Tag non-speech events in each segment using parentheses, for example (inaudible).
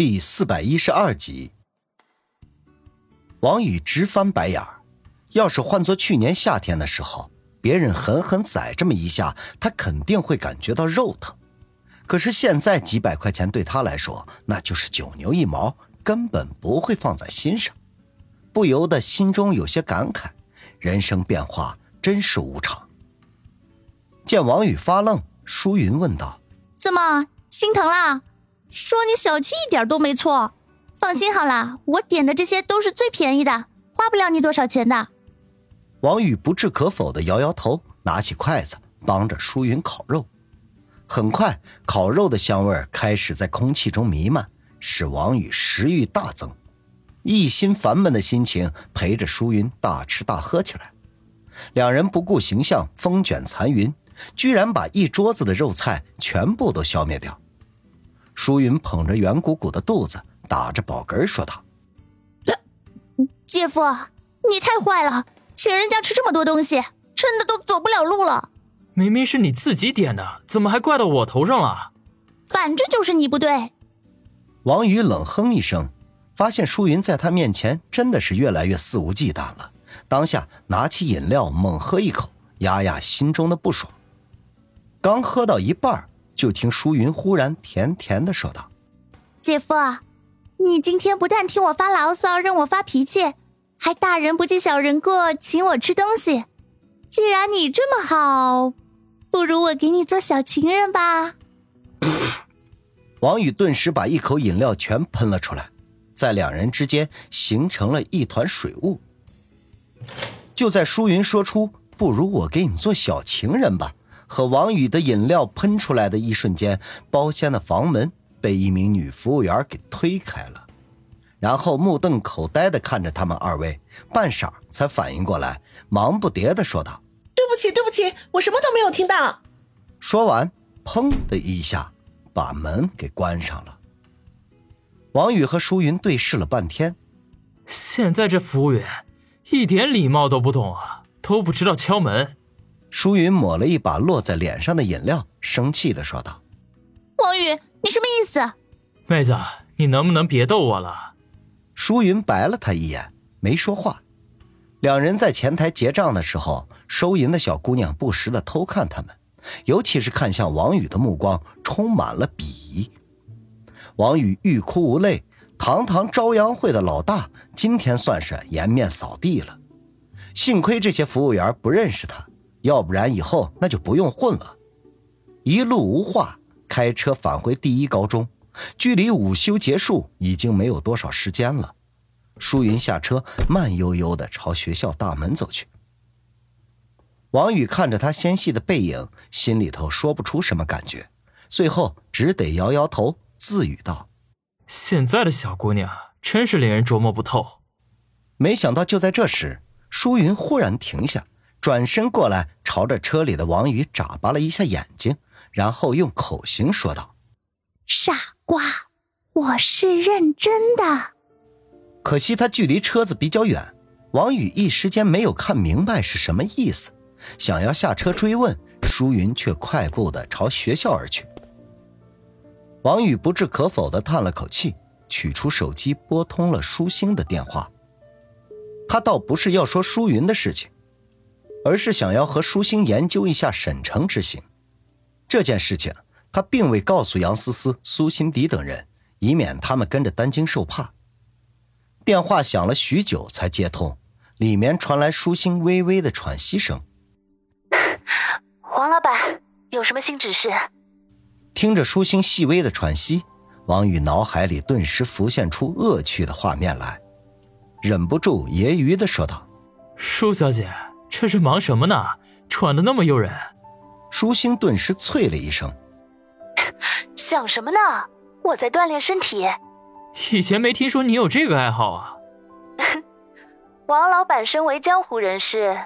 第四百一十二集，王宇直翻白眼儿。要是换做去年夏天的时候，别人狠狠宰这么一下，他肯定会感觉到肉疼。可是现在几百块钱对他来说，那就是九牛一毛，根本不会放在心上。不由得心中有些感慨：人生变化真是无常。见王宇发愣，舒云问道：“怎么心疼啦？”说你小气一点都没错，放心好了，我点的这些都是最便宜的，花不了你多少钱的。王宇不置可否的摇摇头，拿起筷子帮着舒云烤肉。很快，烤肉的香味开始在空气中弥漫，使王宇食欲大增，一心烦闷的心情陪着舒云大吃大喝起来。两人不顾形象，风卷残云，居然把一桌子的肉菜全部都消灭掉。舒云捧着圆鼓鼓的肚子，打着饱嗝说道：“姐夫，你太坏了，请人家吃这么多东西，撑的都走不了路了。明明是你自己点的，怎么还怪到我头上了？反正就是你不对。”王宇冷哼一声，发现舒云在他面前真的是越来越肆无忌惮了，当下拿起饮料猛喝一口，压压心中的不爽。刚喝到一半就听舒云忽然甜甜的说道：“姐夫，你今天不但听我发牢骚，任我发脾气，还大人不计小人过，请我吃东西。既然你这么好，不如我给你做小情人吧。(laughs) ”王宇顿时把一口饮料全喷了出来，在两人之间形成了一团水雾。就在舒云说出“不如我给你做小情人吧”。和王宇的饮料喷出来的一瞬间，包厢的房门被一名女服务员给推开了，然后目瞪口呆的看着他们二位，半晌才反应过来，忙不迭的说道：“对不起，对不起，我什么都没有听到。”说完，砰的一下把门给关上了。王宇和舒云对视了半天，现在这服务员一点礼貌都不懂啊，都不知道敲门。舒云抹了一把落在脸上的饮料，生气的说道：“王宇，你什么意思？妹子，你能不能别逗我了？”舒云白了他一眼，没说话。两人在前台结账的时候，收银的小姑娘不时的偷看他们，尤其是看向王宇的目光充满了鄙夷。王宇欲哭无泪，堂堂朝阳会的老大，今天算是颜面扫地了。幸亏这些服务员不认识他。要不然以后那就不用混了。一路无话，开车返回第一高中，距离午休结束已经没有多少时间了。舒云下车，慢悠悠的朝学校大门走去。王宇看着他纤细的背影，心里头说不出什么感觉，最后只得摇摇头，自语道：“现在的小姑娘真是令人琢磨不透。”没想到就在这时，舒云忽然停下。转身过来，朝着车里的王宇眨巴了一下眼睛，然后用口型说道：“傻瓜，我是认真的。”可惜他距离车子比较远，王宇一时间没有看明白是什么意思，想要下车追问，舒云却快步的朝学校而去。王宇不置可否的叹了口气，取出手机拨通了舒心的电话。他倒不是要说舒云的事情。而是想要和舒心研究一下沈城之行，这件事情他并未告诉杨思思、苏心迪等人，以免他们跟着担惊受怕。电话响了许久才接通，里面传来舒心微微的喘息声：“ (laughs) 王老板，有什么新指示？”听着舒心细微的喘息，王宇脑海里顿时浮现出恶趣的画面来，忍不住揶揄的说道：“舒小姐。”这是忙什么呢？喘的那么诱人。舒心顿时啐了一声：“ (laughs) 想什么呢？我在锻炼身体。以前没听说你有这个爱好啊。(laughs) ”王老板身为江湖人士，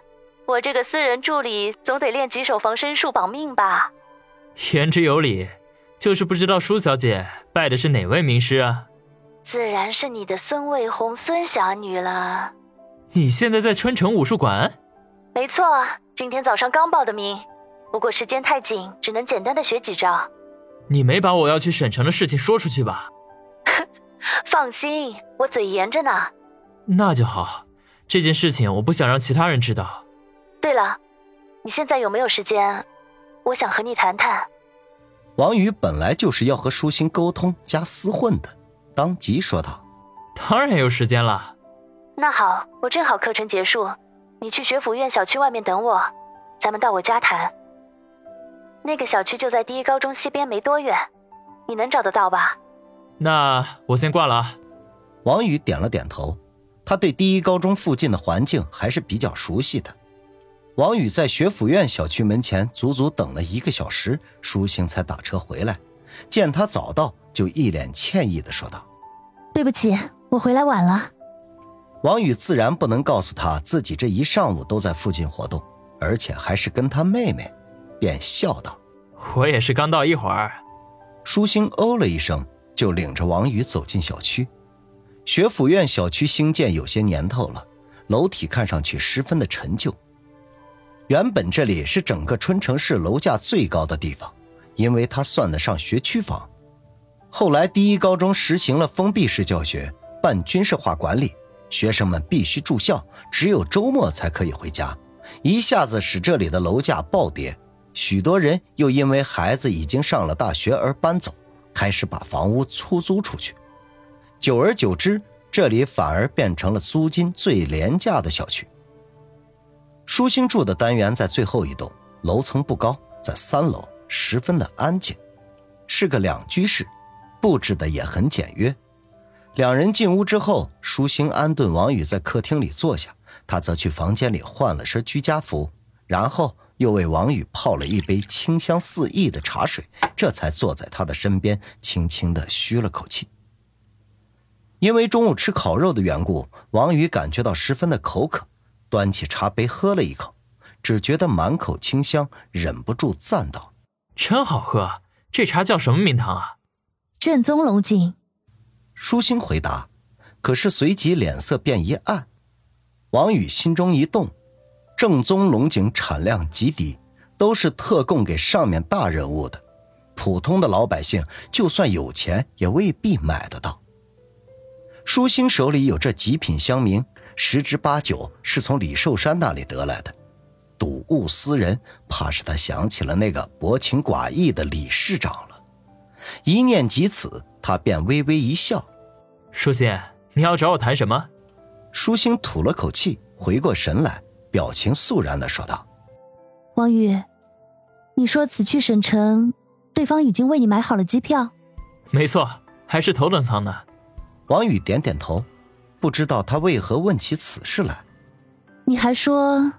我这个私人助理总得练几手防身术保命吧？言之有理，就是不知道舒小姐拜的是哪位名师啊？自然是你的孙卫红孙侠女了。你现在在春城武术馆？没错，今天早上刚报的名，不过时间太紧，只能简单的学几招。你没把我要去省城的事情说出去吧？放心，我嘴严着呢。那就好，这件事情我不想让其他人知道。对了，你现在有没有时间？我想和你谈谈。王宇本来就是要和舒心沟通加厮混的，当即说道：“当然有时间了。那好，我正好课程结束，你去学府院小区外面等我，咱们到我家谈。那个小区就在第一高中西边，没多远，你能找得到吧？”那我先挂了啊。王宇点了点头，他对第一高中附近的环境还是比较熟悉的。王宇在学府院小区门前足足等了一个小时，舒心才打车回来。见他早到，就一脸歉意的说道：“对不起，我回来晚了。”王宇自然不能告诉他自己这一上午都在附近活动，而且还是跟他妹妹，便笑道：“我也是刚到一会儿。”舒心哦了一声，就领着王宇走进小区。学府院小区兴建有些年头了，楼体看上去十分的陈旧。原本这里是整个春城市楼价最高的地方，因为它算得上学区房。后来第一高中实行了封闭式教学，半军事化管理，学生们必须住校，只有周末才可以回家，一下子使这里的楼价暴跌。许多人又因为孩子已经上了大学而搬走，开始把房屋出租出去。久而久之，这里反而变成了租金最廉价的小区。舒心住的单元在最后一栋，楼层不高，在三楼，十分的安静，是个两居室，布置的也很简约。两人进屋之后，舒心安顿王宇在客厅里坐下，他则去房间里换了身居家服，然后又为王宇泡了一杯清香四溢的茶水，这才坐在他的身边，轻轻的吁了口气。因为中午吃烤肉的缘故，王宇感觉到十分的口渴。端起茶杯喝了一口，只觉得满口清香，忍不住赞道：“真好喝！这茶叫什么名堂啊？”正宗龙井。舒心回答，可是随即脸色变一暗。王宇心中一动，正宗龙井产量极低，都是特供给上面大人物的，普通的老百姓就算有钱也未必买得到。舒心手里有这极品香茗。十之八九是从李寿山那里得来的，睹物思人，怕是他想起了那个薄情寡义的李市长了。一念及此，他便微微一笑：“舒心，你要找我谈什么？”舒心吐了口气，回过神来，表情肃然的说道：“王宇，你说此去省城，对方已经为你买好了机票？”“没错，还是头等舱呢。”王宇点点头。不知道他为何问起此事来。你还说，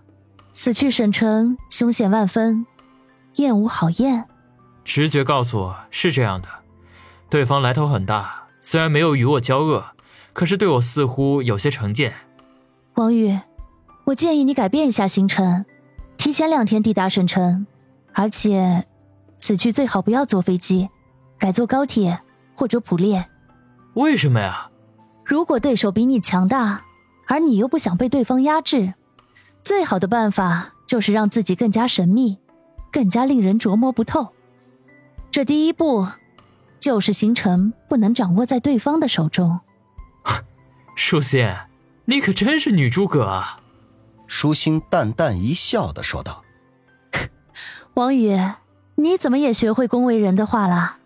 此去省城凶险万分，燕无好燕。直觉告诉我是这样的，对方来头很大，虽然没有与我交恶，可是对我似乎有些成见。王宇，我建议你改变一下行程，提前两天抵达省城，而且此去最好不要坐飞机，改坐高铁或者普列。为什么呀？如果对手比你强大，而你又不想被对方压制，最好的办法就是让自己更加神秘，更加令人琢磨不透。这第一步，就是行程不能掌握在对方的手中。(laughs) 舒心，你可真是女诸葛啊！舒心淡淡一笑的说道：“王宇，你怎么也学会恭维人的话了？”